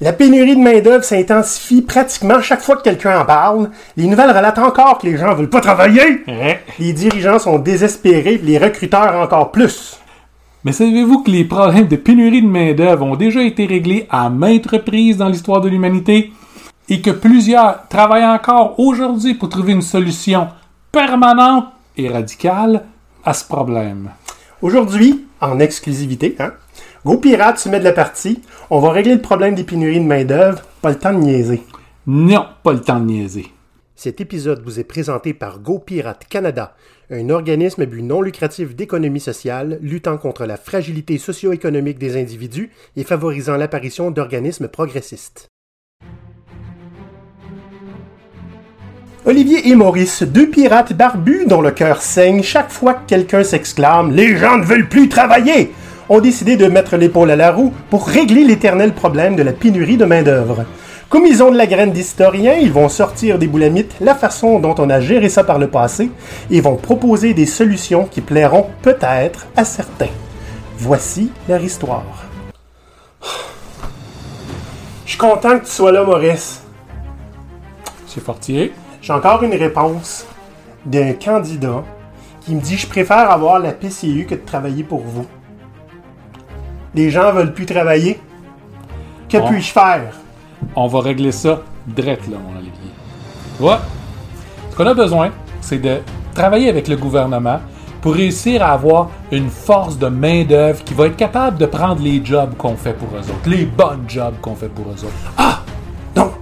La pénurie de main-d'œuvre s'intensifie pratiquement chaque fois que quelqu'un en parle. Les nouvelles relatent encore que les gens veulent pas travailler. Les dirigeants sont désespérés, les recruteurs encore plus. Mais savez-vous que les problèmes de pénurie de main-d'œuvre ont déjà été réglés à maintes reprises dans l'histoire de l'humanité et que plusieurs travaillent encore aujourd'hui pour trouver une solution permanente et radicale à ce problème? Aujourd'hui, en exclusivité, hein, GoPirate se met de la partie. On va régler le problème des pénuries de main-d'œuvre. Pas le temps de niaiser. Non, pas le temps de niaiser. Cet épisode vous est présenté par GoPirate Canada, un organisme à but non lucratif d'économie sociale luttant contre la fragilité socio-économique des individus et favorisant l'apparition d'organismes progressistes. Olivier et Maurice, deux pirates barbus dont le cœur saigne chaque fois que quelqu'un s'exclame ⁇ Les gens ne veulent plus travailler !⁇ ont décidé de mettre l'épaule à la roue pour régler l'éternel problème de la pénurie de main-d'œuvre. Comme ils ont de la graine d'historien, ils vont sortir des boulamites la façon dont on a géré ça par le passé et vont proposer des solutions qui plairont peut-être à certains. Voici leur histoire. Je suis content que tu sois là, Maurice. C'est Fortier. J'ai encore une réponse d'un candidat qui me dit je préfère avoir la PCU que de travailler pour vous. Les gens veulent plus travailler. Que puis-je faire? On va régler ça drette là, mon Olivier. Ouais. Ce qu'on a besoin, c'est de travailler avec le gouvernement pour réussir à avoir une force de main-d'œuvre qui va être capable de prendre les jobs qu'on fait pour eux autres, les bonnes jobs qu'on fait pour eux autres. Ah! Donc,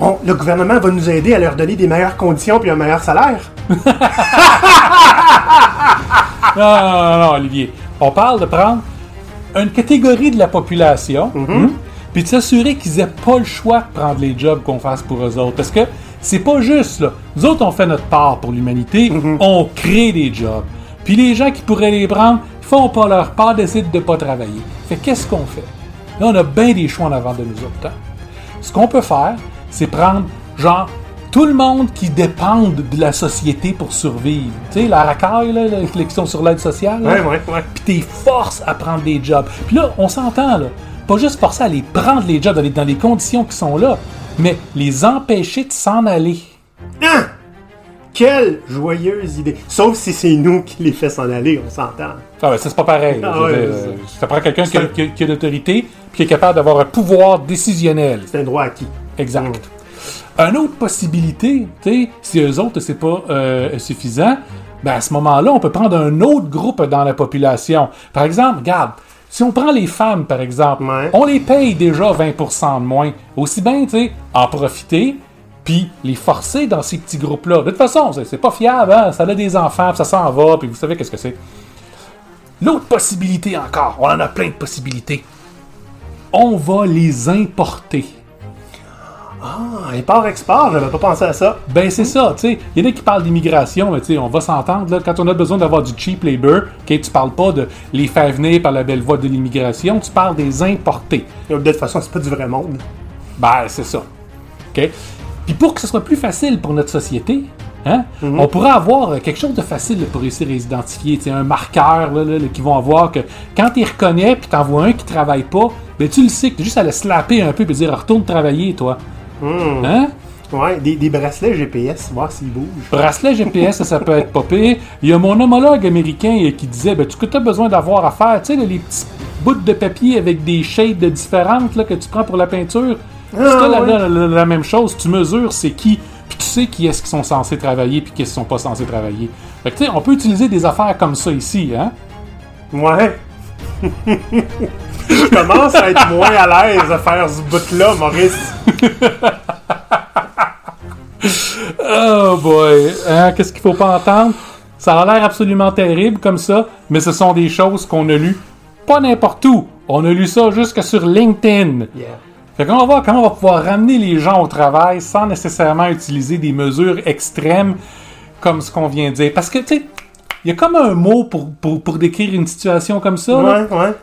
on- le gouvernement va nous aider à leur donner des meilleures conditions puis un meilleur salaire? Non, non, non, non, Olivier. On parle de prendre une catégorie de la population, hein, puis de s'assurer qu'ils n'aient pas le choix de prendre les jobs qu'on fasse pour eux autres. Parce que c'est pas juste, là. Nous autres, on fait notre part pour l'humanité, on crée des jobs. Puis les gens qui pourraient les prendre, font pas leur part, décident de pas travailler. Fait qu'est-ce qu'on fait? Là, on a bien des choix en avant de nous autres. hein. Ce qu'on peut faire, c'est prendre, genre, tout le monde qui dépend de la société pour survivre. Tu sais, la racaille, là, là, qui sont sur l'aide sociale. là. Ouais, ouais, ouais. Puis t'es force à prendre des jobs. Puis là, on s'entend, là. Pas juste forcer à les prendre les jobs dans les, dans les conditions qui sont là, mais les empêcher de s'en aller. Ah! Quelle joyeuse idée! Sauf si c'est nous qui les fait s'en aller, on s'entend. Ah ouais, ça c'est pas pareil. Ah ouais, dire, ça prend quelqu'un qui, qui a- qui a l'autorité, puis qui est capable d'avoir un pouvoir décisionnel. C'est un droit acquis. Exact. Une autre possibilité, si eux autres c'est pas euh, suffisant, ben à ce moment-là, on peut prendre un autre groupe dans la population. Par exemple, regarde, si on prend les femmes, par exemple, Ouais. on les paye déjà 20% de moins. Aussi bien, tu sais, en profiter, puis les forcer dans ces petits groupes-là. De toute façon, c'est c'est pas fiable, hein? Ça a des enfants, puis ça s'en va, puis vous savez qu'est-ce que c'est. L'autre possibilité encore, on en a plein de possibilités. On va les importer. Ah, import-export, j'avais pas pensé à ça. Ben c'est ça, tu sais. Il y en a qui parlent d'immigration, mais tu sais, on va s'entendre, là, quand on a besoin d'avoir du cheap labor, ok, tu parles pas de les faire venir par la belle voie de l'immigration, tu parles des importés. De toute façon, c'est pas du vrai monde. Ben c'est ça. OK? Puis pour que ce soit plus facile pour notre société, hein, on pourrait avoir euh, quelque chose de facile pour réussir à les identifier, tu sais, un marqueur là, là, là, qui vont avoir que quand tu reconnais puis t'en vois un qui travaille pas, ben tu le sais que juste à le slapper un peu et dire retourne travailler toi. Hein? Ouais, des, des bracelets GPS, voir s'ils bougent. Bracelet GPS, ça, ça peut être pire. Il y a mon homologue américain euh, qui disait ben, ce que tu as besoin d'avoir à faire, tu sais, les petits bouts de papier avec des shades de différentes là, que tu prends pour la peinture. Ah, c'est la, ouais. la- la- la même chose, tu mesures c'est qui, puis tu sais qui est-ce qui sont censés travailler, puis qui est-ce qui sont pas censés travailler. Fait que, tu sais, on peut utiliser des affaires comme ça ici, hein? Ouais. Je commence à être moins à l'aise à faire ce bout-là, Maurice. Oh boy, hein, qu'est-ce qu'il faut pas entendre? Ça a l'air absolument terrible comme ça, mais ce sont des choses qu'on a lues pas n'importe où. On a lu ça jusque sur LinkedIn. Yeah. Fait qu'on va voir comment on va pouvoir ramener les gens au travail sans nécessairement utiliser des mesures extrêmes comme ce qu'on vient de dire. Parce que, tu sais, il y a comme un mot pour, pour, pour décrire une situation comme ça. là. Ouais, ouais.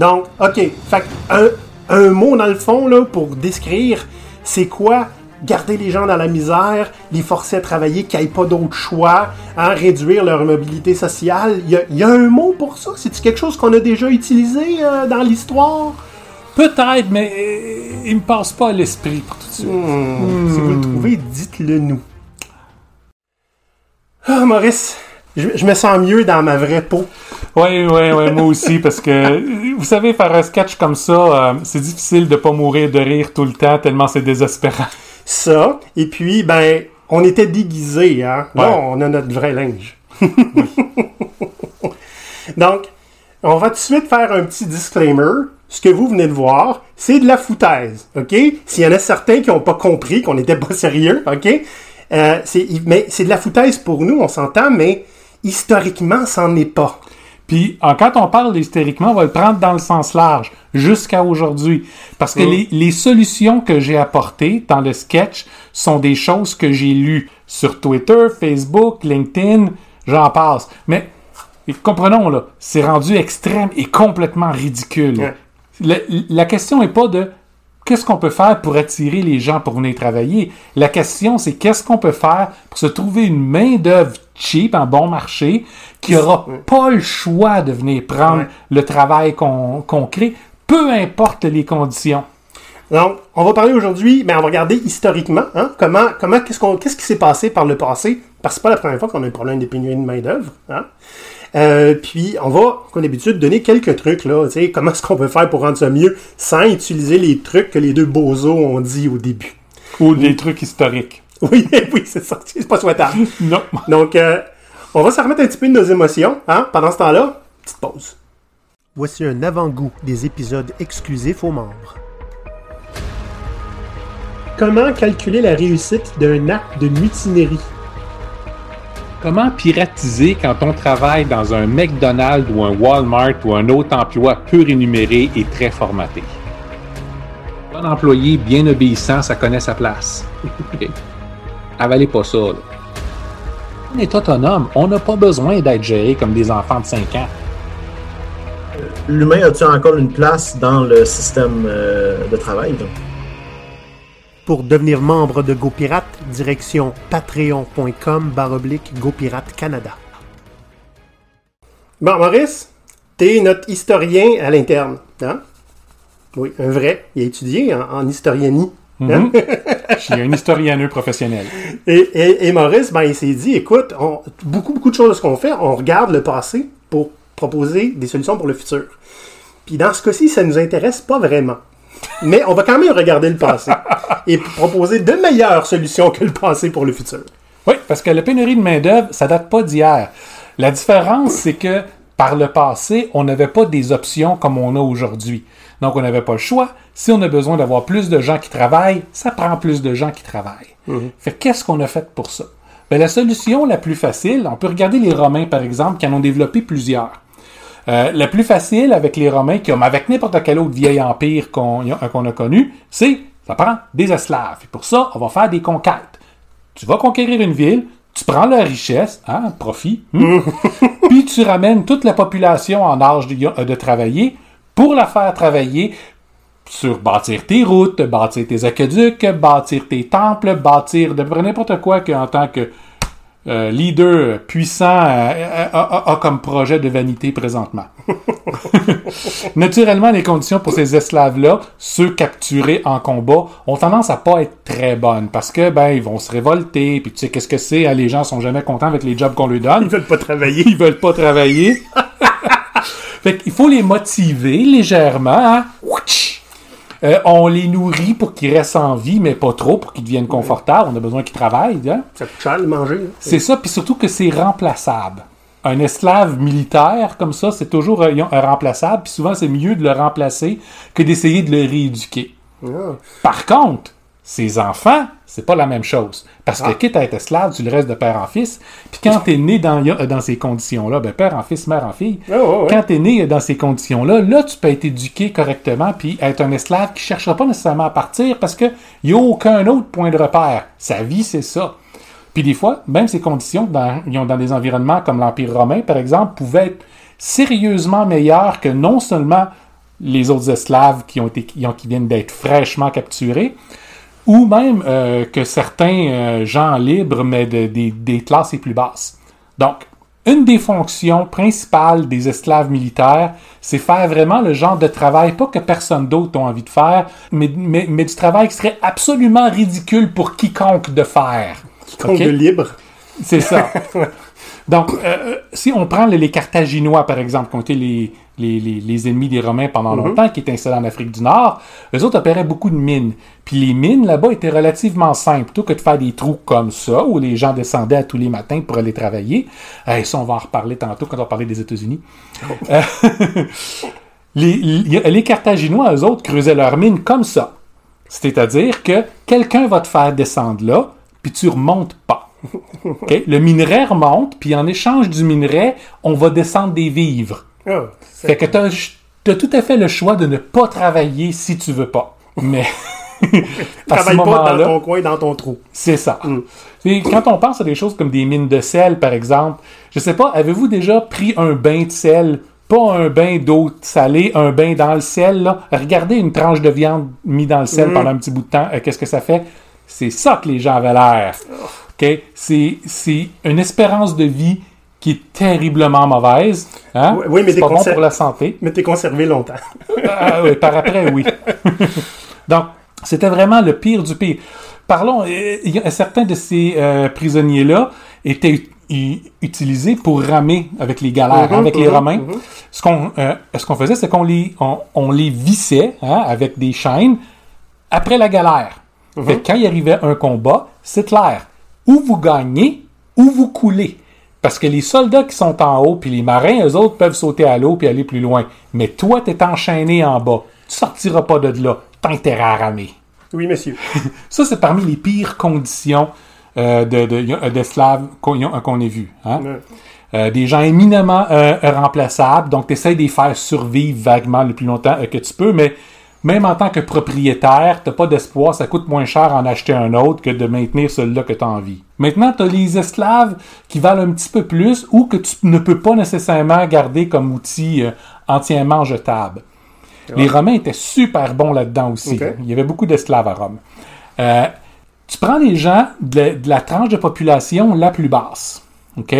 Donc, OK. Fait un, un mot, dans le fond, là, pour décrire, c'est quoi garder les gens dans la misère, les forcer à travailler, qu'ils n'aient pas d'autre choix, hein, réduire leur mobilité sociale. Il y a, il y a un mot pour ça? C'est-tu quelque chose qu'on a déjà utilisé euh, dans l'histoire? Peut-être, mais euh, il me passe pas à l'esprit pour tout de suite. Hmm, Si vous le trouvez, dites-le nous. Ah, Maurice, je, je me sens mieux dans ma vraie peau. Oui, oui, oui, moi aussi, parce que vous savez, faire un sketch comme ça, euh, c'est difficile de pas mourir de rire tout le temps, tellement c'est désespérant. Ça, et puis, ben, on était déguisés, hein. Là, Ouais. on a notre vrai linge. Donc, on va tout de suite faire un petit disclaimer. Ce que vous venez de voir, c'est de la foutaise, OK? S'il y en a certains qui n'ont pas compris qu'on n'était pas sérieux, OK? Euh, mais c'est de la foutaise pour nous, on s'entend, mais historiquement, c'en est pas. Puis, en- quand on parle hystériquement, on va le prendre dans le sens large, jusqu'à aujourd'hui. Parce que les, les solutions que j'ai apportées dans le sketch sont des choses que j'ai lues sur Twitter, Facebook, LinkedIn, j'en passe. Mais, comprenons, là, c'est rendu extrême et complètement ridicule. La question n'est pas de qu'est-ce qu'on peut faire pour attirer les gens pour venir travailler? La question, c'est qu'est-ce qu'on peut faire pour se trouver une main-d'œuvre cheap, en bon marché, qui aura pas le choix de venir prendre le travail qu'on crée, peu importe les conditions. Donc, on va parler aujourd'hui, mais on va regarder historiquement, hein, comment, comment, qu'est-ce qu'on, qu'est-ce qui s'est passé par le passé, parce que c'est pas la première fois qu'on a un problème de pénurie de main-d'œuvre, hein. Euh, puis, on va, comme d'habitude, donner quelques trucs, là, tu sais, comment est-ce qu'on peut faire pour rendre ça mieux sans utiliser les trucs que les deux bozos ont dit au début. Ou des trucs historiques. Oui, oui, c'est ça, c'est pas souhaitable. Non. Donc, euh, on va se remettre un petit peu de nos émotions, hein, pendant ce temps-là, petite pause. Voici un avant-goût des épisodes exclusifs aux membres. Comment calculer la réussite d'un acte de mutinerie? Comment piratiser quand on travaille dans un McDonald's ou un Walmart ou un autre emploi peu rémunéré et très formaté? Bon employé bien obéissant, ça connaît sa place. Avalez pas ça. On est autonome, on n'a pas besoin d'être géré comme des enfants de 5 ans. L'humain a-t-il encore une place dans le système euh, de travail? Pour devenir membre de GoPirate, direction patreon.com baroblique GoPirate Canada. Bon, Maurice, t'es notre historien à l'interne, hein? Oui, un vrai. Il a étudié en, en historianie. hein? Je suis un historieneux professionnel. Et, et- et Maurice, ben, il s'est dit, écoute, on- beaucoup, beaucoup de choses de ce qu'on fait, on regarde le passé pour proposer des solutions pour le futur. Puis dans ce cas-ci, ça nous intéresse pas vraiment. Mais on va quand même regarder le passé et proposer de meilleures solutions que le passé pour le futur. Oui, parce que la pénurie de main-d'œuvre, ça date pas d'hier. La différence, c'est que par le passé, on n'avait pas des options comme on a aujourd'hui. Donc, on n'avait pas le choix. Si on a besoin d'avoir plus de gens qui travaillent, ça prend plus de gens qui travaillent. Fait que qu'est-ce qu'on a fait pour ça? Ben, la solution la plus facile, on peut regarder les Romains, par exemple, qui en ont développé plusieurs. Euh, la plus facile avec les Romains, comme avec n'importe quel autre vieil empire qu'on a- qu'on a connu, c'est ça prend des esclaves. Et pour ça, on va faire des conquêtes. Tu vas conquérir une ville, tu prends la richesse, hein, profit, hmm, puis tu ramènes toute la population en âge de, de travailler pour la faire travailler sur bâtir tes routes, bâtir tes aqueducs, bâtir tes temples, bâtir de n'importe quoi qu'en tant que euh, leader puissant euh, a, a- a comme projet de vanité présentement. Naturellement, les conditions pour ces esclaves-là, ceux capturés en combat, ont tendance à pas être très bonnes parce que ben ils vont se révolter, puis tu sais qu'est-ce que c'est, hein, les gens sont jamais contents avec les jobs qu'on leur donne Ils veulent pas travailler. ils veulent pas travailler. fait qu'il faut les motiver légèrement. hein. Euh, on les nourrit pour qu'ils restent en vie, mais pas trop, pour qu'ils deviennent confortables. On a besoin qu'ils travaillent. hein. Ça coûte cher de manger. C'est ça, puis surtout que c'est remplaçable. Un esclave militaire comme ça, c'est toujours un, un remplaçable, puis souvent c'est mieux de le remplacer que d'essayer de le rééduquer. Ah. Par contre, ses enfants, c'est pas la même chose. Parce que Ah. quitte à être esclave, tu le restes de père en fils. Puis quand t'es né dans, dans ces conditions-là, ben père en fils, mère en fille, quand t'es né dans ces conditions-là, là, tu peux être éduqué correctement puis être un esclave qui cherchera pas nécessairement à partir parce que y a aucun autre point de repère. Sa vie, c'est ça. Puis des fois, même ces conditions, dans, ils ont dans des environnements comme l'Empire romain, par exemple, pouvaient être sérieusement meilleures que non seulement les autres esclaves qui, ont été, qui, ont- qui viennent d'être fraîchement capturés, ou même euh, que certains euh, gens libres, mais de- des, des classes les plus basses. Donc, une des fonctions principales des esclaves militaires, c'est faire vraiment le genre de travail, pas que personne d'autre a envie de faire, mais, mais, mais du travail qui serait absolument ridicule pour quiconque de faire. Compte Ok? de libre. C'est ça. Donc, euh, si on prend les, les Carthaginois, par exemple, qui ont été les, les, les- les ennemis des Romains pendant longtemps, qui étaient installés en Afrique du Nord, eux autres opéraient beaucoup de mines. Puis les mines, là-bas, étaient relativement simples. Plutôt que de faire des trous comme ça, où les gens descendaient à tous les matins pour aller travailler. Euh, ça, on va en reparler tantôt quand on va parler des États-Unis. Euh, les, Carthaginois, eux autres, creusaient leurs mines comme ça. C'est-à-dire que quelqu'un va te faire descendre là, puis tu remontes pas. Le minerai remonte, puis en échange du minerai, on va descendre des vivres. C'est- Fait que tu as, tout à fait le choix de ne pas travailler si tu veux pas. Mais Travaille pas dans ton coin, dans ton trou. c'est ça. Et quand on pense à des choses comme des mines de sel, par exemple, je sais pas, avez-vous déjà pris un bain de sel, pas un bain d'eau salée, un bain dans le sel, là? Regardez une tranche de viande mise dans le sel pendant un petit bout de temps, euh, qu'est-ce que ça fait? C'est ça que les gens avaient l'air. OK? C'est, c'est une espérance de vie qui est terriblement mauvaise. Hein? Oui, oui, mais c'est pas bon pour la santé. Mais t'es conservé longtemps. Ah oui, par après, oui. Donc, c'était vraiment le pire du pire. Parlons, euh, certains de ces euh, prisonniers-là étaient utilisés pour ramer avec les galères, Mhm, hein, avec les mhm, Romains. mhm. Ce qu'on euh, ce qu'on faisait, c'est qu'on les, on, on les vissait hein, avec des chaînes après la galère. Fait que quand il arrivait un combat, c'est clair. Ou vous gagnez, ou vous coulez. Parce que les soldats qui sont en haut, puis les marins, eux autres, peuvent sauter à l'eau puis aller plus loin. Mais toi, t'es enchaîné en bas. Tu sortiras pas de là. Intérêt à ramer. Oui, monsieur. Ça, c'est parmi les pires conditions euh, de- de- d'esclaves qu'on ait vues. Hein? Euh, des gens éminemment euh, remplaçables, donc tu essaies de les faire survivre vaguement le plus longtemps euh, que tu peux, mais même en tant que propriétaire, t'as pas d'espoir, ça coûte moins cher en acheter un autre que de maintenir celui-là que tu as envie. Maintenant, tu as les esclaves qui valent un petit peu plus ou que tu ne peux pas nécessairement garder comme outil euh, entièrement jetable. Les Romains étaient super bons là-dedans aussi. Il y avait beaucoup d'esclaves à Rome. Euh, tu prends les gens de, la- de la tranche de population la plus basse. OK?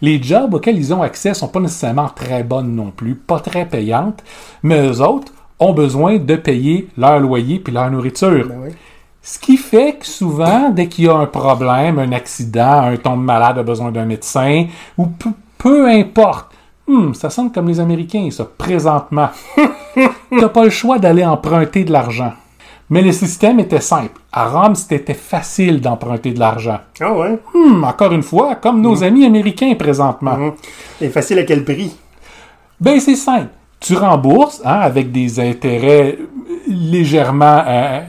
Les jobs auxquels ils ont accès sont pas nécessairement très bonnes non plus, pas très payantes, mais eux autres ont besoin de payer leur loyer puis leur nourriture. Ben oui. Ce qui fait que souvent, dès qu'il y a un problème, un accident, un tombe malade a besoin d'un médecin, ou peu, peu importe, Hmm, ça sonne comme les Américains, ça, présentement. T'as pas le choix d'aller emprunter de l'argent. Mais le système était simple. À Rome, c'était facile d'emprunter de l'argent. Ah ouais? Hmm, encore une fois, comme nos amis américains présentement. Mhm. Et facile à quel prix? Ben, c'est simple. Tu rembourses hein, avec des intérêts légèrement euh,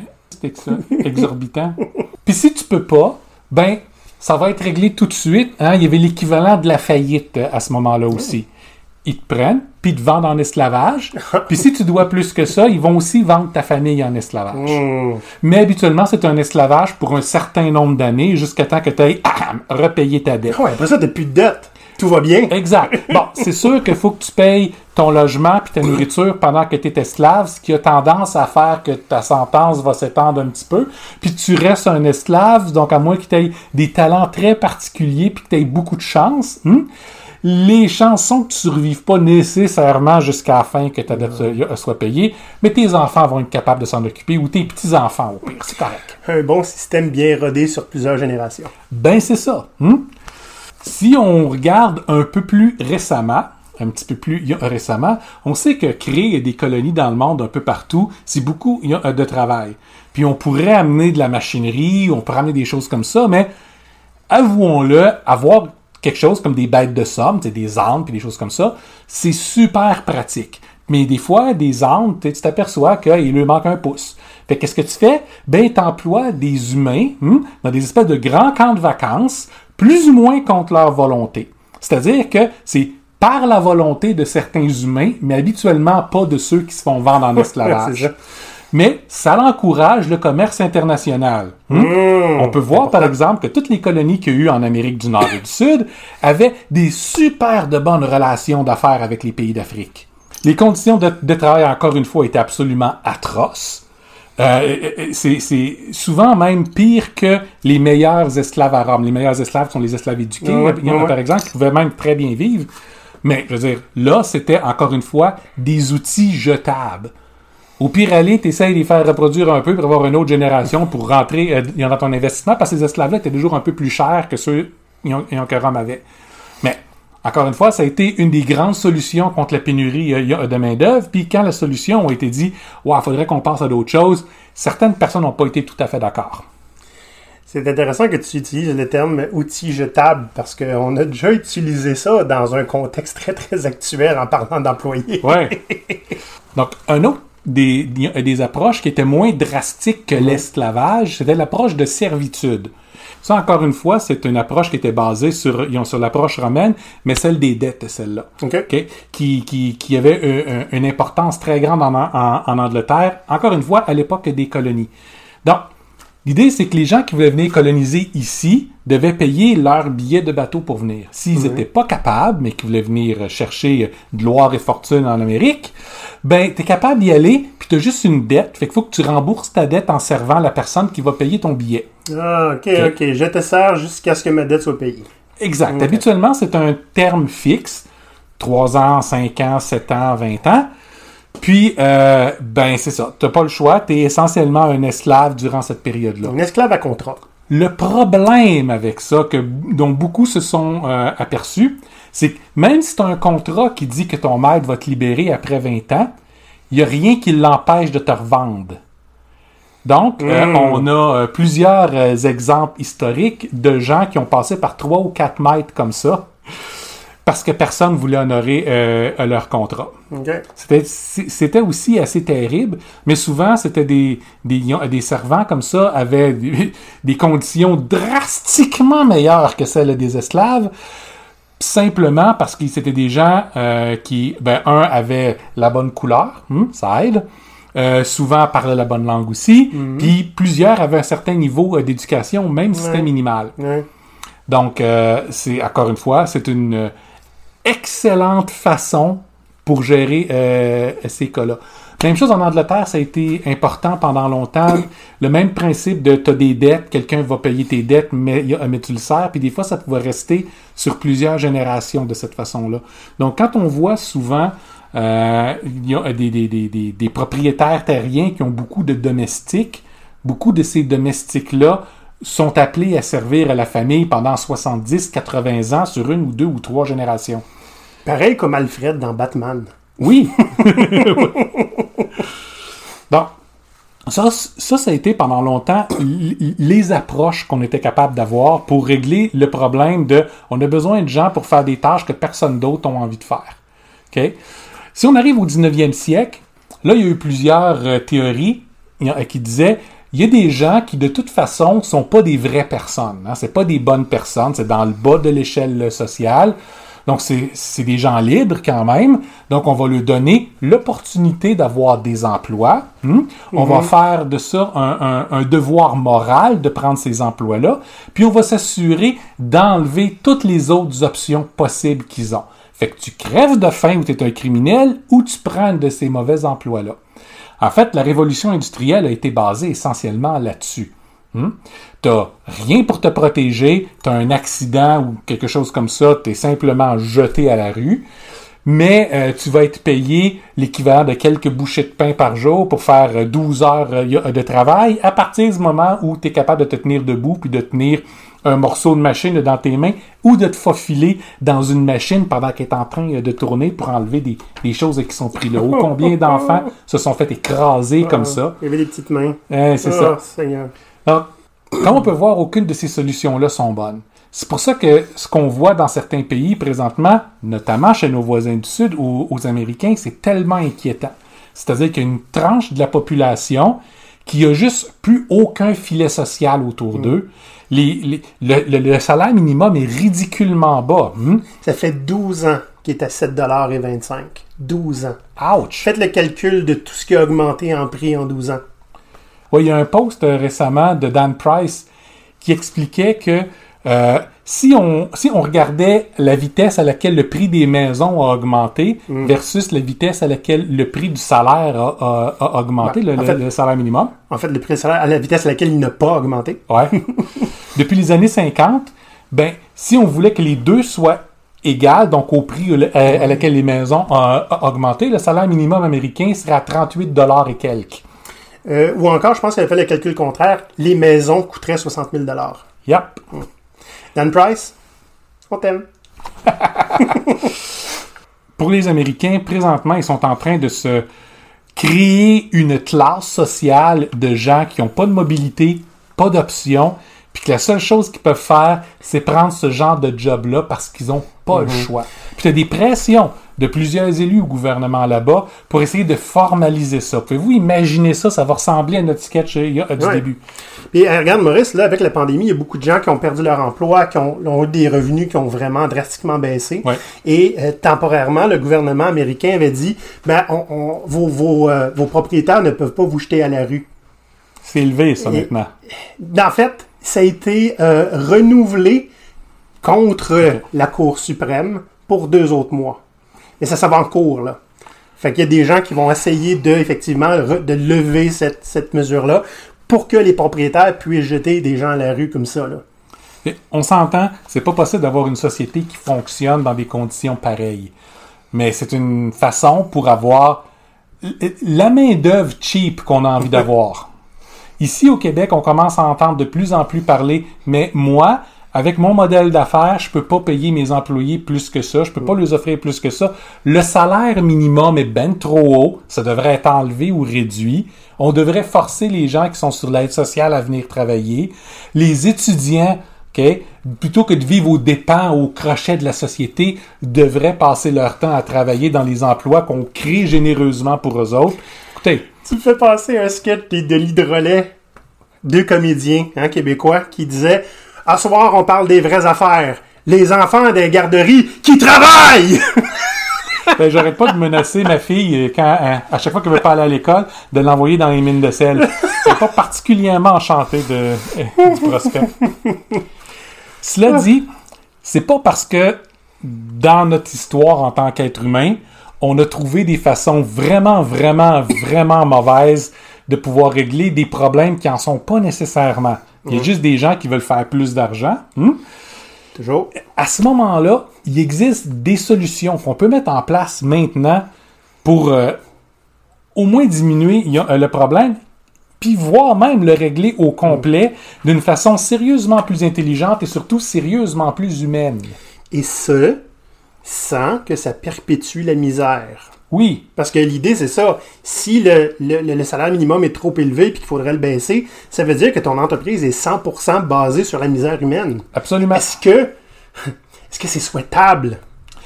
ex- exorbitants. Puis si tu peux pas, ben, ça va être réglé tout de suite. Hein. Il y avait l'équivalent de la faillite euh, à ce moment-là aussi. Ils te prennent, puis ils te vendent en esclavage. Puis si tu dois plus que ça, ils vont aussi vendre ta famille en esclavage. Hmm. Mais habituellement, c'est un esclavage pour un certain nombre d'années jusqu'à temps que tu aies repayé ta dette. Ah ouais, après ça, t'as plus de dette. Tout va bien. Exact. Bon, c'est sûr qu'il faut que tu payes ton logement puis ta nourriture pendant que tu es esclave, ce qui a tendance à faire que ta sentence va s'étendre un petit peu. Puis tu restes un esclave, donc à moins que tu aies des talents très particuliers puis que tu aies beaucoup de chance, hmm, les chances sont que tu survives pas nécessairement jusqu'à la fin que ta dette soit payée, mais tes enfants vont être capables de s'en occuper ou tes petits-enfants au pire. C'est correct. Un bon système bien rodé sur plusieurs générations. Ben, c'est ça. hmm? Si on regarde un peu plus récemment, un petit peu plus récemment, on sait que créer des colonies dans le monde un peu partout, c'est beaucoup a, de travail. Puis on pourrait amener de la machinerie, on pourrait amener des choses comme ça, mais avouons-le, avoir quelque chose comme des bêtes de somme, des ânes puis des choses comme ça, c'est super pratique. Mais des fois, des sais, tu t'aperçois qu'il lui manque un pouce. Fait qu'est-ce que tu fais? Ben, t'emploies des humains hmm, dans des espèces de grands camps de vacances, plus ou moins contre leur volonté. C'est-à-dire que c'est par la volonté de certains humains, mais habituellement pas de ceux qui se font vendre en esclavage. Mais ça encourage le commerce international. Hmm? Hmm. On peut voir, par exemple, que toutes les colonies qu'il y a eu en Amérique du Nord et du Sud avaient des super de bonnes relations d'affaires avec les pays d'Afrique. Les conditions de, de travail, encore une fois, étaient absolument atroces. Euh, c'est souvent même pire que les meilleurs esclaves à Rome. Les meilleurs esclaves sont les esclaves éduqués, Ouais, il y en a, ouais. par exemple, qui pouvaient même très bien vivre. Mais, je veux dire, là, c'était, encore une fois, des outils jetables. Au pire aller, tu essayes de les faire reproduire un peu pour avoir une autre génération pour rentrer euh, dans ton investissement, parce que ces esclaves-là étaient toujours un peu plus chers que ceux que Rome avait. Mais, encore une fois, ça a été une des grandes solutions contre la pénurie euh, de main-d'œuvre. Puis quand la solution a été dit, ouais, faudrait qu'on passe à d'autres choses, certaines personnes n'ont pas été tout à fait d'accord. C'est intéressant que tu utilises le terme outil jetable parce qu'on a déjà utilisé ça dans un contexte très très actuel en parlant d'employés. Ouais. Donc, un autre des, des approches qui était moins drastique que l'esclavage, c'était l'approche de servitude. Ça, encore une fois, c'est une approche qui était basée sur, sur l'approche romaine, mais celle des dettes, celle-là. OK. OK? Qui, qui, qui avait euh, un- une importance très grande en, en, en Angleterre, encore une fois, à l'époque des colonies. Donc, l'idée, c'est que les gens qui voulaient venir coloniser ici devaient payer leur billet de bateau pour venir. S'ils n'étaient pas capables, mais qu'ils voulaient venir chercher gloire et fortune en Amérique, ben, t'es capable d'y aller, puis t'as juste une dette. Fait qu'il faut que tu rembourses ta dette en servant la personne qui va payer ton billet. Ah, OK, OK. Je te sers jusqu'à ce que ma dette soit payée. Exact. Habituellement, c'est un terme fixe. 3 ans, 5 ans, 7 ans, 20 ans. Puis, euh, ben, c'est ça. T'as pas le choix. T'es essentiellement un esclave durant cette période-là. Un esclave à contrat. Le problème avec ça, que, dont beaucoup se sont euh, aperçus, c'est que même si tu as un contrat qui dit que ton maître va te libérer après 20 ans, il n'y a rien qui l'empêche de te revendre. Donc, euh, Mm. on a euh, plusieurs euh, exemples historiques de gens qui ont passé par trois ou quatre maîtres comme ça, parce que personne voulait honorer euh, leur contrat. C'était- aussi assez terrible, mais souvent, c'était des, des, des servants comme ça avaient des, des conditions drastiquement meilleures que celles des esclaves, simplement parce que c'était des gens euh, qui, ben, un, avaient la bonne couleur, hmm, ça aide, euh, souvent parlaient la bonne langue aussi, puis plusieurs avaient un certain niveau d'éducation, même si c'était minimal. Ouais. Donc, c'est encore une fois, c'est une excellente façon pour gérer euh, ces cas-là. Même chose en Angleterre, ça a été important pendant longtemps. Le même principe de tu as des dettes, quelqu'un va payer tes dettes, mais, mais tu le sers, puis des fois, ça pouvait rester sur plusieurs générations de cette façon-là. Donc, quand on voit souvent euh, des propriétaires terriens qui ont beaucoup de domestiques, beaucoup de ces domestiques-là sont appelés à servir à la famille pendant 70, 80 ans sur une ou deux ou trois générations. Pareil comme Alfred dans Batman. Oui. Donc, ça, ça, ça a été pendant longtemps les approches qu'on était capable d'avoir pour régler le problème de on a besoin de gens pour faire des tâches que personne d'autre a envie de faire. OK? Si on arrive au 19e siècle, là, il y a eu plusieurs euh, théories a- qui disaient il y a des gens qui, de toute façon, sont pas des vraies personnes. Hein? C'est pas des bonnes personnes, c'est dans le bas de l'échelle sociale. Donc, c'est c'est des gens libres quand même. Donc, on va leur donner l'opportunité d'avoir des emplois. hein. On va faire de ça un, un- un devoir moral de prendre ces emplois-là. Puis, on va s'assurer d'enlever toutes les autres options possibles qu'ils ont. Fait que tu crèves de faim ou tu es un criminel ou tu prends de ces mauvais emplois-là. En fait, la révolution industrielle a été basée essentiellement là-dessus. Hmm? T'as rien pour te protéger, t'as un accident ou quelque chose comme ça, t'es simplement jeté à la rue, mais euh, tu vas être payé l'équivalent de quelques bouchées de pain par jour pour faire euh, 12 heures euh, de travail à partir du moment où tu es capable de te tenir debout puis de tenir un morceau de machine dans tes mains ou de te faufiler dans une machine pendant qu'elle est en train de tourner pour enlever des, des choses qui sont prises là-haut. Combien d'enfants se sont fait écraser comme ça? Il y avait des petites mains. Hein, c'est Ah, ça. Seigneur. Alors, comme on peut voir, aucune de ces solutions-là sont bonnes. C'est pour ça que ce qu'on voit dans certains pays présentement, notamment chez nos voisins du Sud ou aux Américains, c'est tellement inquiétant. C'est-à-dire qu'il y a une tranche de la population qui a juste plus aucun filet social autour d'eux. Les- les- le, le- le salaire minimum est ridiculement bas. Hmm? Ça fait 12 ans qu'il est à 7,25 12 ans. Ouch! Faites le calcul de tout ce qui a augmenté en prix en 12 ans. Ouais, il y a un post euh, récemment de Dan Price qui expliquait que euh, si on, si on regardait la vitesse à laquelle le prix des maisons a augmenté Mm. versus la vitesse à laquelle le prix du salaire a, a- a augmenté, Ouais, le, en le- fait- le salaire minimum, En fait, le prix du salaire à la vitesse à laquelle il n'a pas augmenté. ouais, depuis les années 50, ben, si on voulait que les deux soient égales, donc au prix à, à laquelle les maisons ont ont augmenté, le salaire minimum américain serait à 38 dollars et quelques. Euh, ou encore, je pense qu'il avait fait le calcul contraire, les maisons coûteraient 60 000 Yep. Dan Price, on t'aime. pour les Américains, présentement, ils sont en train de se créer une classe sociale de gens qui n'ont pas de mobilité, pas d'options, puis que la seule chose qu'ils peuvent faire, c'est prendre ce genre de job-là parce qu'ils n'ont pas le choix. Puis tu as des pressions de plusieurs élus au gouvernement là-bas pour essayer de formaliser ça. Pouvez-vous imaginer ça? Ça va ressembler à notre sketch euh, a- du Ouais. début. Puis euh, regarde, Maurice, là, avec la pandémie, il y a beaucoup de gens qui ont perdu leur emploi, qui ont, ont eu des revenus qui ont vraiment drastiquement baissé. Ouais. Et euh, temporairement, le gouvernement américain avait dit ben, on- on- vos, vos, euh, vos propriétaires ne peuvent pas vous jeter à la rue. C'est élevé, ça, Et- maintenant. En fait, ça a été euh, renouvelé contre la Cour suprême pour deux autres mois. Et ça, ça va en cours, là. Fait qu'il y a des gens qui vont essayer de, effectivement, de lever cette, cette mesure-là pour que les propriétaires puissent jeter des gens à la rue comme ça, là. On s'entend, c'est pas possible d'avoir une société qui fonctionne dans des conditions pareilles. Mais c'est une façon pour avoir la main-d'œuvre cheap qu'on a envie d'avoir. Ici au Québec, on commence à entendre de plus en plus parler, mais moi, avec mon modèle d'affaires, je peux pas payer mes employés plus que ça, je peux pas leur offrir plus que ça. Le salaire minimum est ben trop haut, ça devrait être enlevé ou réduit. On devrait forcer les gens qui sont sur l'aide sociale à venir travailler. Les étudiants, OK, plutôt que de vivre aux dépens, au crochet de la société, devraient passer leur temps à travailler dans les emplois qu'on crée généreusement pour eux autres. Écoutez, Tu me fais passer un sketch de, de l'hydrolet, deux comédiens hein, québécois qui disaient À soir, on parle des vraies affaires. Les enfants des garderies qui travaillent! Ben, j'arrête pas de menacer ma fille euh, quand, à, à chaque fois qu'elle veut pas aller à l'école, de l'envoyer dans les mines de sel. Je suis pas particulièrement enchanté de, euh, du prospect. Cela dit, c'est pas parce que dans notre histoire en tant qu'être humain, on a trouvé des façons vraiment, vraiment, vraiment mauvaises de pouvoir régler des problèmes qui en sont pas nécessairement. Il y a juste des gens qui veulent faire plus d'argent. hmm? Toujours. à ce moment-là, il existe des solutions qu'on peut mettre en place maintenant pour euh, au moins diminuer euh, le problème, puis voire même le régler au complet d'une façon sérieusement plus intelligente et surtout sérieusement plus humaine. Et ce, sans que ça perpétue la misère. Oui, Parce que l'idée, c'est ça. Si le, le- le- le salaire minimum est trop élevé et qu'il faudrait le baisser, ça veut dire que ton entreprise est 100% basée sur la misère humaine. absolument. Est-ce que est-ce que c'est souhaitable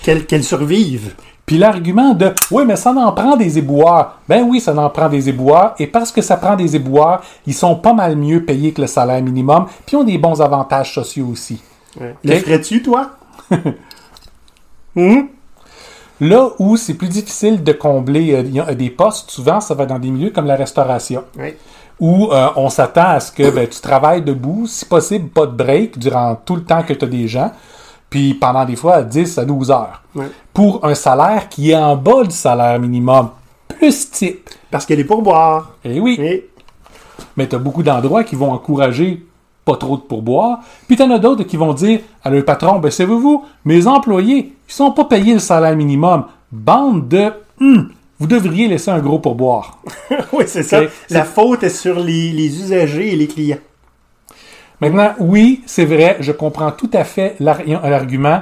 qu'elle survive? Puis l'argument de oui, mais ça en prend des éboueurs. Ben oui, ça en prend des éboueurs. Et parce que ça prend des éboueurs, ils sont pas mal mieux payés que le salaire minimum, puis ont des bons avantages sociaux aussi. Le ferais-tu, toi? Hum? Là où c'est plus difficile de combler euh, a des postes, souvent ça va dans des milieux comme la restauration, Oui. où euh, on s'attend à ce que ben, tu travailles debout, si possible pas de break durant tout le temps que tu as des gens, puis pendant des fois 10 à 12 heures, pour un salaire qui est en bas du salaire minimum, plus type. Parce qu'elle est pour boire. Eh oui, Oui. mais tu as beaucoup d'endroits qui vont encourager pas trop de pourboire. Puis tu en as d'autres qui vont dire à leur patron, ben savez-vous, mes employés, ils sont pas payés le salaire minimum. Bande de... Hum, vous devriez laisser un gros pourboire. oui, c'est ça. La faute est sur les, les usagers et les clients. Maintenant, oui, c'est vrai, je comprends tout à fait l'ar- l'argument.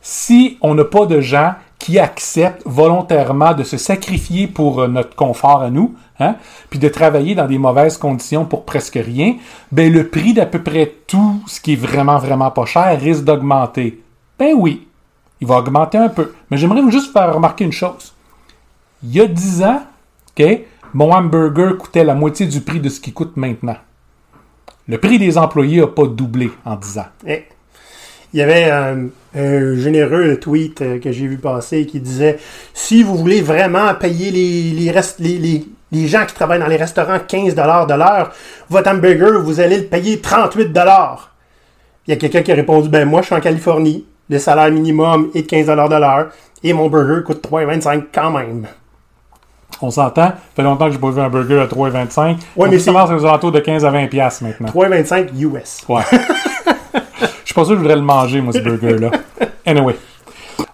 Si on n'a pas de gens qui acceptent volontairement de se sacrifier pour euh, notre confort à nous, hein, puis de travailler dans des mauvaises conditions pour presque rien, ben le prix d'à peu près tout ce qui est vraiment, vraiment pas cher risque d'augmenter. Ben oui, il va augmenter un peu. Mais j'aimerais vous juste faire remarquer une chose. Il y a 10 ans, OK, mon hamburger coûtait la moitié du prix de ce qu'il coûte maintenant. Le prix des employés n'a pas doublé en 10 ans. Eh. Il y avait un généreux tweet euh, que j'ai vu passer qui disait si vous voulez vraiment payer les gens qui travaillent dans les restaurants 15 de l'heure, votre hamburger, vous allez le payer 38 Il y a quelqu'un qui a répondu, ben moi, je suis en Californie. Le salaire minimum est de 15 de l'heure et mon burger coûte 3,25 quand même. On s'entend? Ça fait longtemps que j'ai pas vu un burger à 3,25. Ouais, On mais c'est- commence aux alentours de 15 à 20 piastres maintenant. 3,25 US. Ouais. Je suis pas sûr que je voudrais le manger, moi, ce burger-là. Anyway.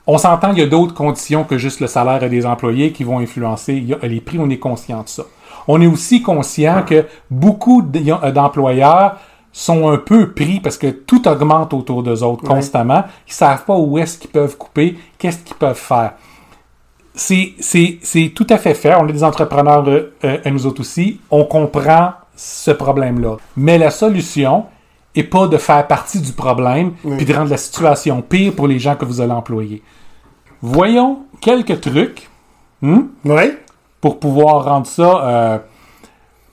On s'entend qu'il y a d'autres conditions que juste le salaire des employés qui vont influencer les prix. On est conscient de ça. On est aussi conscient que beaucoup a- d'employeurs sont un peu pris parce que tout augmente autour d'eux autres constamment. Ils savent pas où est-ce qu'ils peuvent couper, qu'est-ce qu'ils peuvent faire. C'est, c'est, c'est tout à fait fait. On est des entrepreneurs, euh, euh, nous autres aussi. On comprend ce problème-là. Mais la solution est pas de faire partie du problème puis de rendre la situation pire pour les gens que vous allez employer. Voyons quelques trucs hmm, Oui. pour pouvoir rendre ça euh,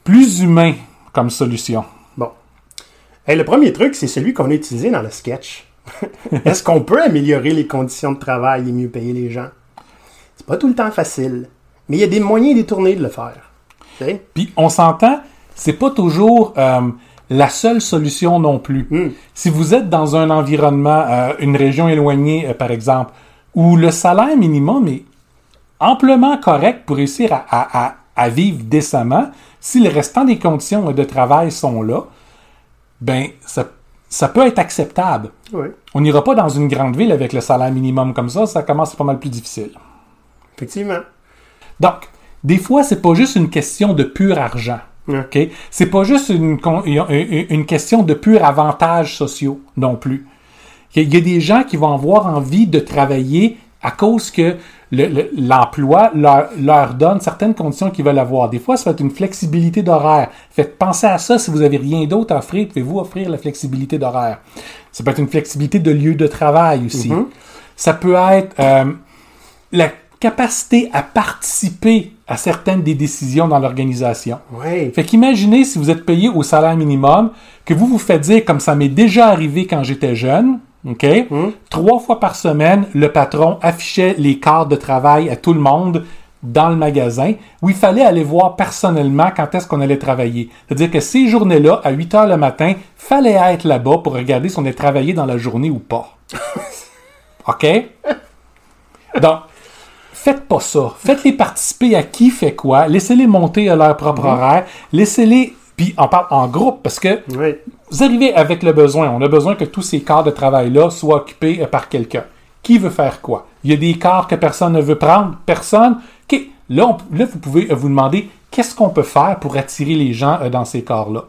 plus humain comme solution. Hey, le premier truc, c'est celui qu'on a utilisé dans le sketch. Est-ce qu'on peut améliorer les conditions de travail et mieux payer les gens? C'est pas tout le temps facile, mais il y a des moyens détournés de le faire. Puis on s'entend, c'est pas toujours euh, la seule solution non plus. Hmm. Si vous êtes dans un environnement, euh, une région éloignée, euh, par exemple, où le salaire minimum est amplement correct pour réussir à, à- à- à vivre décemment, si le restant des conditions de travail sont là, ben ça, ça peut être acceptable. Oui, On n'ira pas dans une grande ville avec le salaire minimum comme ça, ça commence pas mal plus difficile. effectivement. Donc, des fois, c'est pas juste une question de pur argent. Ouais. OK? C'est pas juste une, une question de pur avantages sociaux non plus. Il y a des gens qui vont avoir envie de travailler à cause que le- le- l'emploi leur, leur donne certaines conditions qu'ils veulent avoir. Des fois, ça va être une flexibilité d'horaire. Faites penser à ça si vous avez rien d'autre à offrir, pouvez-vous offrir la flexibilité d'horaire. Ça peut être une flexibilité de lieu de travail aussi. Ça peut être euh, la capacité à participer à certaines des décisions dans l'organisation. Oui. Fait qu'imaginez si vous êtes payé au salaire minimum, que vous vous faites dire, comme ça m'est déjà arrivé quand j'étais jeune, OK? Trois fois par semaine, le patron affichait les quarts de travail à tout le monde dans le magasin, où il fallait aller voir personnellement quand est-ce qu'on allait travailler. C'est-à-dire que ces journées-là, à 8 heures le matin, fallait être là-bas pour regarder si on allait travailler dans la journée ou pas. OK? Donc, faites pas ça. Faites-les participer à qui fait quoi. Laissez-les monter à leur propre horaire. Laissez-les. Puis on parle en groupe parce que Oui. vous arrivez avec le besoin. On a besoin que tous ces quarts de travail-là soient occupés euh, par quelqu'un. Qui veut faire quoi? Il y a des quarts que personne ne veut prendre. Personne. OK. Là, on- là, vous pouvez euh, vous demander qu'est-ce qu'on peut faire pour attirer les gens euh, dans ces quarts-là?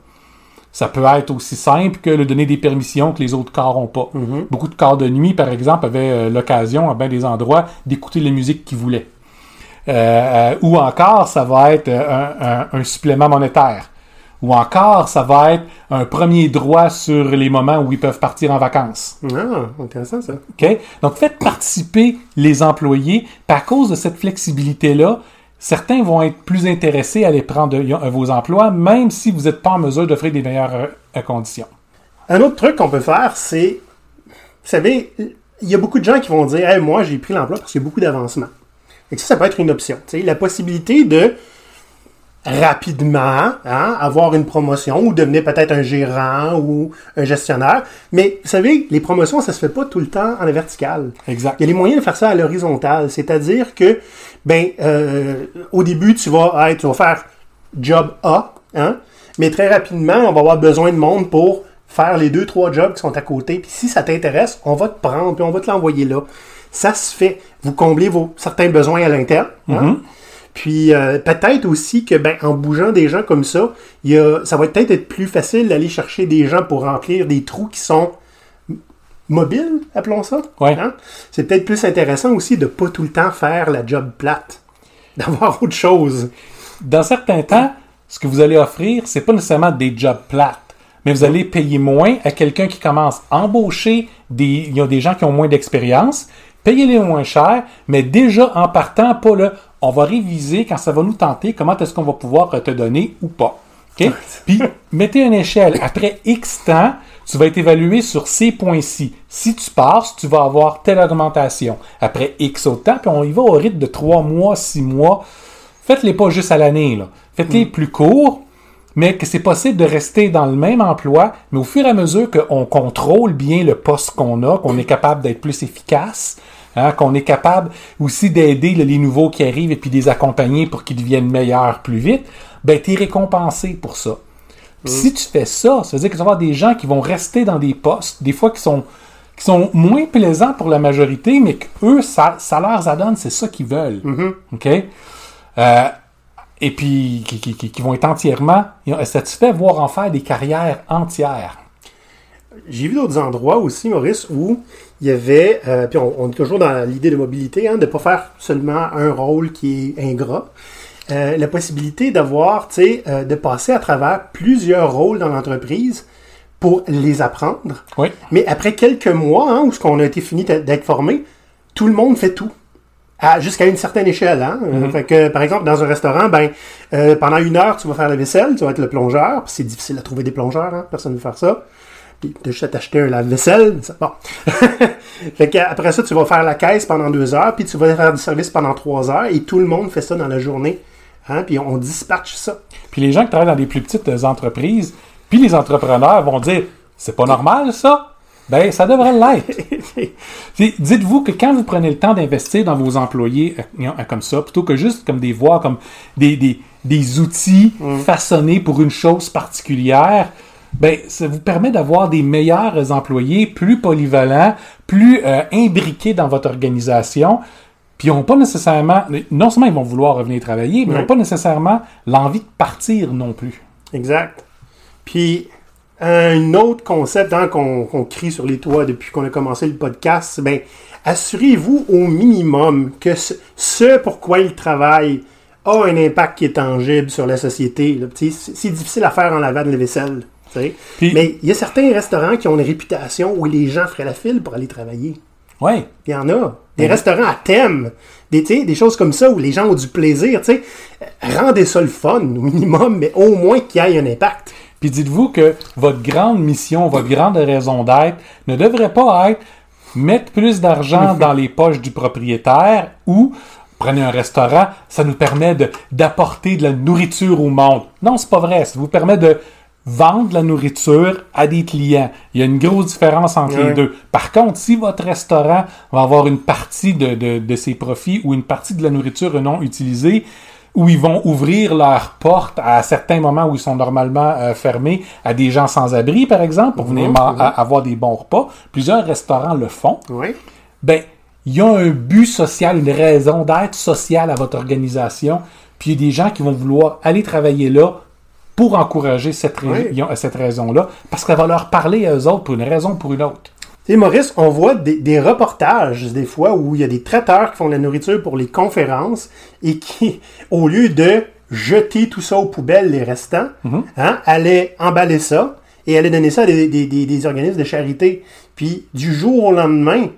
Ça peut être aussi simple que de donner des permissions que les autres corps n'ont pas. Beaucoup de corps de nuit, par exemple, avaient euh, l'occasion, à bien des endroits, d'écouter les musiques qu'ils voulaient. Euh, euh, ou encore, ça va être un, un- un supplément monétaire. Ou encore, ça va être un premier droit sur les moments où ils peuvent partir en vacances. Ah, intéressant ça. OK? Donc, faites participer les employés. À cause de cette flexibilité-là, certains vont être plus intéressés à aller prendre euh, vos emplois, même si vous n'êtes pas en mesure d'offrir des meilleures euh, conditions. Un autre truc qu'on peut faire, c'est. Vous savez, il y a beaucoup de gens qui vont dire Hey, Moi, j'ai pris l'emploi parce qu'il y a beaucoup d'avancement. Et ça, ça peut être une option. La possibilité de rapidement hein, avoir une promotion ou devenir peut-être un gérant ou un gestionnaire. Mais vous savez, les promotions, ça se fait pas tout le temps en la verticale. Exact. Il y a les moyens de faire ça à l'horizontale, c'est-à-dire que, ben, euh, au début, tu vas tu vas faire job A, hein, mais très rapidement, on va avoir besoin de monde pour faire les deux, trois jobs qui sont à côté. Puis si ça t'intéresse, on va te prendre, puis on va te l'envoyer là. Ça se fait. Vous comblez vos certains besoins à l'interne. hein. Puis euh, peut-être aussi que ben, en bougeant des gens comme ça, y a, ça va peut-être être plus facile d'aller chercher des gens pour remplir des trous qui sont mobiles, appelons ça. Ouais. Hein? C'est peut-être plus intéressant aussi de pas tout le temps faire la job plate, d'avoir autre chose. Dans certains temps, ce que vous allez offrir, c'est pas nécessairement des jobs plates, mais vous allez payer moins à quelqu'un qui commence à embaucher des, il y a des gens qui ont moins d'expérience, payez-les moins cher, mais déjà en partant, pas le, on va réviser quand ça va nous tenter, comment est-ce qu'on va pouvoir te donner ou pas. OK? Puis, mettez une échelle. Après X temps, tu vas être évalué sur ces points-ci. Si tu passes, tu vas avoir telle augmentation. Après X autre temps, puis on y va au rythme de 3 mois, 6 mois. Faites-les pas juste à l'année, là. Faites-les plus courts, mais que c'est possible de rester dans le même emploi, mais au fur et à mesure qu'on contrôle bien le poste qu'on a, qu'on est capable d'être plus efficace, hein, qu'on est capable aussi d'aider les nouveaux qui arrivent et puis de les accompagner pour qu'ils deviennent meilleurs plus vite, ben tu es récompensé pour ça. Puis Si tu fais ça, ça veut dire que tu vas avoir des gens qui vont rester dans des postes, des fois qui sont qui sont moins plaisants pour la majorité, mais qu'eux, ça, ça leur adonne, c'est ça qu'ils veulent. OK? Euh, et puis, qui- qui vont être entièrement satisfaits, voire en faire des carrières entières? J'ai vu d'autres endroits aussi, Maurice, où il y avait, euh, puis on, on est toujours dans l'idée de mobilité, hein, de ne pas faire seulement un rôle qui est ingrat. Euh, la possibilité d'avoir, tu sais, euh, de passer à travers plusieurs rôles dans l'entreprise pour les apprendre. Oui. Mais après quelques mois, hein, où ce qu'on a été fini d'être formé, tout le monde fait tout. Jusqu'à une certaine échelle. Hein? Euh, Fait que, par exemple, dans un restaurant, ben, pendant une heure, tu vas faire la vaisselle, tu vas être le plongeur. puis C'est difficile à trouver des plongeurs, hein? personne ne veut faire ça. Puis t'as juste à t'acheter un lave-vaisselle. Bon. fait après ça, tu vas faire la caisse pendant deux heures, puis tu vas faire du service pendant trois heures, et tout le monde fait ça dans la journée. Hein? Puis on dispatche ça. Puis les gens qui travaillent dans des plus petites euh, entreprises, puis les entrepreneurs vont dire c'est pas normal ça? Ben, ça devrait l'être. Dites-vous que quand vous prenez le temps d'investir dans vos employés euh, comme ça, plutôt que juste comme des voix, comme des, des, des outils façonnés pour une chose particulière, ben, ça vous permet d'avoir des meilleurs employés, plus polyvalents, plus euh, imbriqués dans votre organisation. Puis ils n'ont pas nécessairement, non seulement ils vont vouloir revenir travailler, mais ils n'ont pas nécessairement l'envie de partir non plus. Exact. Puis, un autre concept hein, qu'on crie sur les toits depuis qu'on a commencé le podcast, ben, assurez-vous au minimum que ce, ce pourquoi il travaille a un impact qui est tangible sur la société. c'est difficile à faire en lavant de la vaisselle. Puis- Mais il y a certains restaurants qui ont une réputation où les gens feraient la file pour aller travailler. Ouais. Il y en a. Des restaurants à thème. Des, choses comme ça où les gens ont du plaisir. tu sais. Rendez ça le fun au minimum, mais au moins qu'il y ait un impact. Puis dites-vous que votre grande mission, votre grande raison d'être ne devrait pas être mettre plus d'argent dans les poches du propriétaire ou prenez un restaurant, ça nous permet de- d'apporter de la nourriture au monde. Non, c'est pas vrai. Ça vous permet de vendre la nourriture à des clients. Il y a une grosse différence entre les deux. Par contre, si votre restaurant va avoir une partie de, de, de ses profits ou une partie de la nourriture non utilisée, où ils vont ouvrir leurs portes à certains moments où ils sont normalement euh, fermés à des gens sans abri, par exemple, pour venir Mhm, mhm. à- avoir des bons repas. Plusieurs restaurants le font. Oui. Ben, il y a un but social, une raison d'être sociale à votre organisation. Puis il y a des gens qui vont vouloir aller travailler là pour encourager cette, Oui. cette raison-là, parce qu'elle va leur parler à eux autres pour une raison ou pour une autre. Tu sais, Maurice, on voit des, des reportages des fois où il y a des traiteurs qui font de la nourriture pour les conférences et qui, au lieu de jeter tout ça aux poubelles, les restants, hein, allaient emballer ça et allaient donner ça à des- des- des organismes de charité. Puis, du jour au lendemain,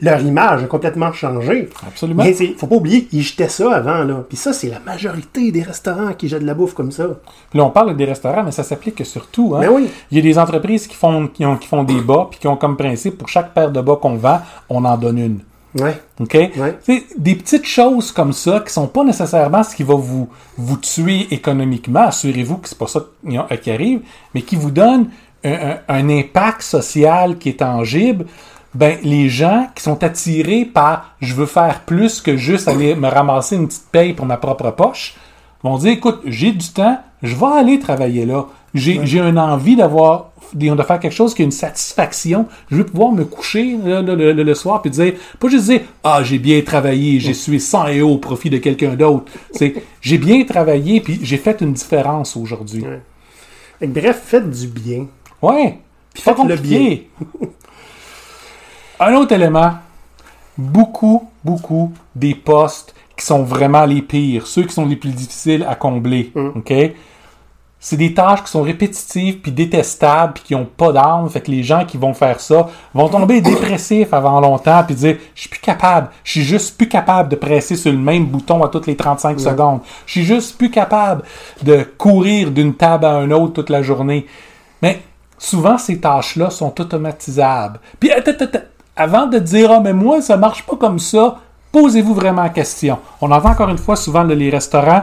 leur image a complètement changé. Absolument. Mais il faut pas oublier qu'ils jetaient ça avant. Là. Puis ça, c'est la majorité des restaurants qui jettent de la bouffe comme ça. Puis là, on parle des restaurants, mais ça s'applique surtout. Hein? Ben oui. Il y a des entreprises qui font, qui, ont- qui font des bas, puis qui ont comme principe, pour chaque paire de bas qu'on vend, on en donne une. Ouais. OK? Ouais. Des petites choses comme ça qui sont pas nécessairement ce qui va vous, vous tuer économiquement, assurez-vous que c'est pas ça qui euh, qui arrive, mais qui vous donne un, un- un impact social qui est tangible. Ben, les gens qui sont attirés par je veux faire plus que juste aller me ramasser une petite paye pour ma propre poche vont dire écoute, j'ai du temps, je vais aller travailler là. J'ai une envie d'avoir de faire quelque chose qui a une satisfaction. Je veux pouvoir me coucher là, le, le- le soir puis dire, pas juste dire, ah, j'ai bien travaillé, j'ai sué 100 et au profit de quelqu'un d'autre. C'est, j'ai bien travaillé puis j'ai fait une différence aujourd'hui. Ouais. Bref, faites du bien. Ouais. Puis faites le compliqué. Un autre élément, beaucoup, beaucoup des postes qui sont vraiment les pires, ceux qui sont les plus difficiles à combler. OK? C'est des tâches qui sont répétitives puis détestables puis qui n'ont pas d'âme. Fait que les gens qui vont faire ça vont tomber dépressifs avant longtemps puis dire je suis plus capable, je suis juste plus capable de presser sur le même bouton à toutes les 35 secondes. Je suis juste plus capable de courir d'une table à une autre toute la journée. Mais souvent ces tâches-là sont automatisables. Puis attends, attends, attends. Avant de dire ah mais moi ça marche pas comme ça, posez-vous vraiment la question. On entend encore une fois souvent dans les restaurants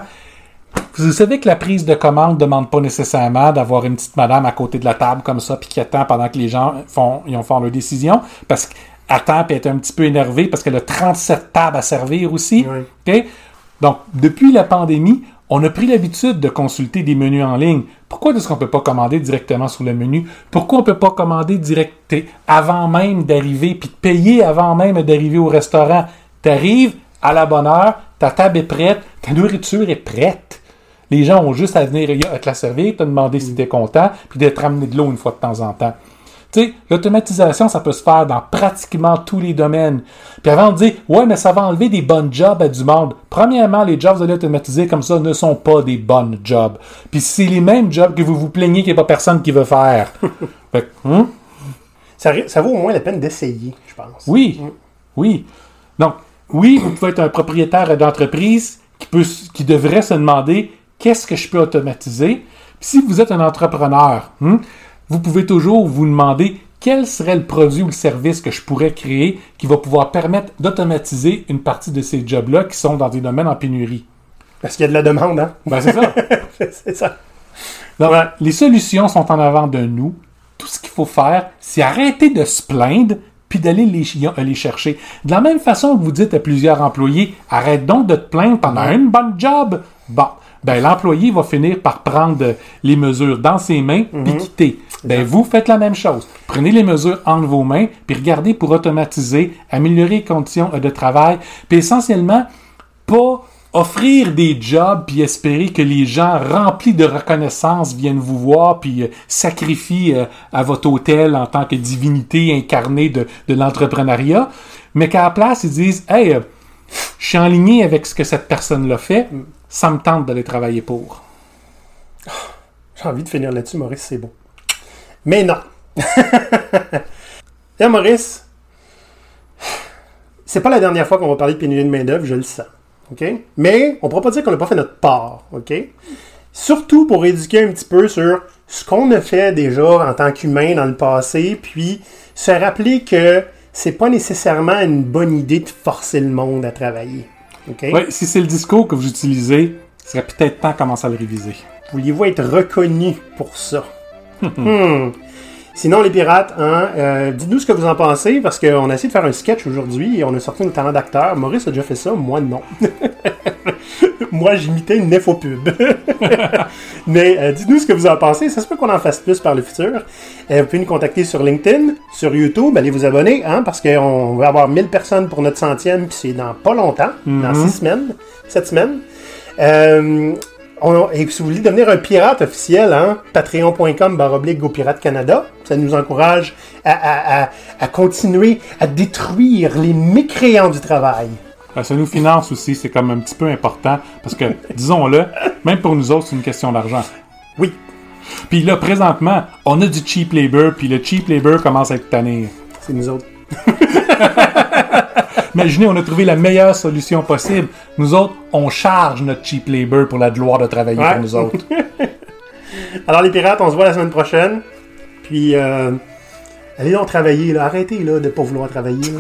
Vous savez que la prise de commande demande pas nécessairement d'avoir une petite madame à côté de la table comme ça, puis qui attend pendant que les gens font, ils ont fait leur décision, parce qu'elle attend puis est un petit peu énervée parce qu'elle a 37 tables à servir aussi. Oui. Donc, depuis la pandémie, on a pris l'habitude de consulter des menus en ligne. Pourquoi est-ce qu'on peut pas commander directement sur le menu? Pourquoi on peut pas commander direct avant même d'arriver, puis de payer avant même d'arriver au restaurant? T'arrives à la bonne heure, ta table est prête, ta nourriture est prête. Les gens ont juste à venir à te la servir, te demander si t'es content, puis d'être ramené de l'eau une fois de temps en temps. Tu sais, l'automatisation, ça peut se faire dans pratiquement tous les domaines. Puis avant de dire, ouais, mais ça va enlever des bonnes jobs à du monde. Premièrement, les jobs automatisés comme ça ne sont pas des bonnes jobs. Puis c'est les mêmes jobs que vous vous plaignez qu'il n'y a pas personne qui veut faire. fait hein? Ça, vaut au moins la peine d'essayer, je pense. Oui, oui. Donc, oui, vous pouvez être un propriétaire d'entreprise qui, peut, qui devrait se demander qu'est-ce que je peux automatiser? Puis si vous êtes un entrepreneur, hein, vous pouvez toujours vous demander quel serait le produit ou le service que je pourrais créer qui va pouvoir permettre d'automatiser une partie de ces jobs-là qui sont dans des domaines en pénurie. Parce qu'il y a de la demande, hein? Ben, c'est ça. c'est ça. Donc, les solutions sont en avant de nous. Tout ce qu'il faut faire, c'est arrêter de se plaindre puis d'aller les, les chercher. De la même façon que vous dites à plusieurs employés, arrête donc de te plaindre pendant une bonne job. Bon, ben l'employé va finir par prendre les mesures dans ses mains puis quitter. Ben vous faites la même chose. Prenez les mesures entre vos mains puis regardez pour automatiser, améliorer les conditions de travail, puis essentiellement pas offrir des jobs puis espérer que les gens remplis de reconnaissance viennent vous voir puis euh, sacrifient euh, à votre hôtel en tant que divinité incarnée de, de l'entrepreneuriat, mais qu'à la place ils disent hey, euh, je suis en ligne avec ce que cette personne-là fait, ça me tente d'aller travailler pour. J'ai envie de finir là-dessus, Maurice, c'est beau. Mais non. Et Maurice, c'est pas la dernière fois qu'on va parler de pénurie de main-d'œuvre, je le sens. OK? Mais on ne pourra pas dire qu'on n'a pas fait notre part. OK? Surtout pour éduquer un petit peu sur ce qu'on a fait déjà en tant qu'humain dans le passé, puis se rappeler que c'est pas nécessairement une bonne idée de forcer le monde à travailler. OK? Ouais, si c'est le discours que vous utilisez, ce serait peut-être temps de commencer à le réviser. Vouliez-vous être reconnu pour ça? Hmm. Sinon, les pirates, hein, euh, dites-nous ce que vous en pensez, parce qu'on a essayé de faire un sketch aujourd'hui et on a sorti un talent d'acteur. Maurice a déjà fait ça, moi non. moi, j'imitais une népho-pub. Mais euh, dites-nous ce que vous en pensez. Ça se peut qu'on en fasse plus par le futur. Euh, vous pouvez nous contacter sur LinkedIn, sur YouTube. Allez vous abonner, hein, parce qu'on va avoir 1000 personnes pour notre centième, puis c'est dans pas longtemps, dans six semaines, sept semaines. On- et si vous voulez devenir un pirate officiel, hein, patreon.com baroblique GoPirate Canada, ça nous encourage à, à- à- à continuer à détruire les mécréants du travail. Ben, ça nous finance aussi, c'est comme un petit peu important, parce que, disons-le, même pour nous autres, c'est une question d'argent. Oui. Puis là, présentement, on a du cheap labor, puis le cheap labor commence à être tanné. C'est nous autres. Imaginez, on a trouvé la meilleure solution possible. Nous autres, on charge notre cheap labor pour la gloire de travailler Ouais. pour nous autres. Alors les pirates, on se voit la semaine prochaine. Puis, euh, allez donc travailler, là. Arrêtez là, de pas vouloir travailler.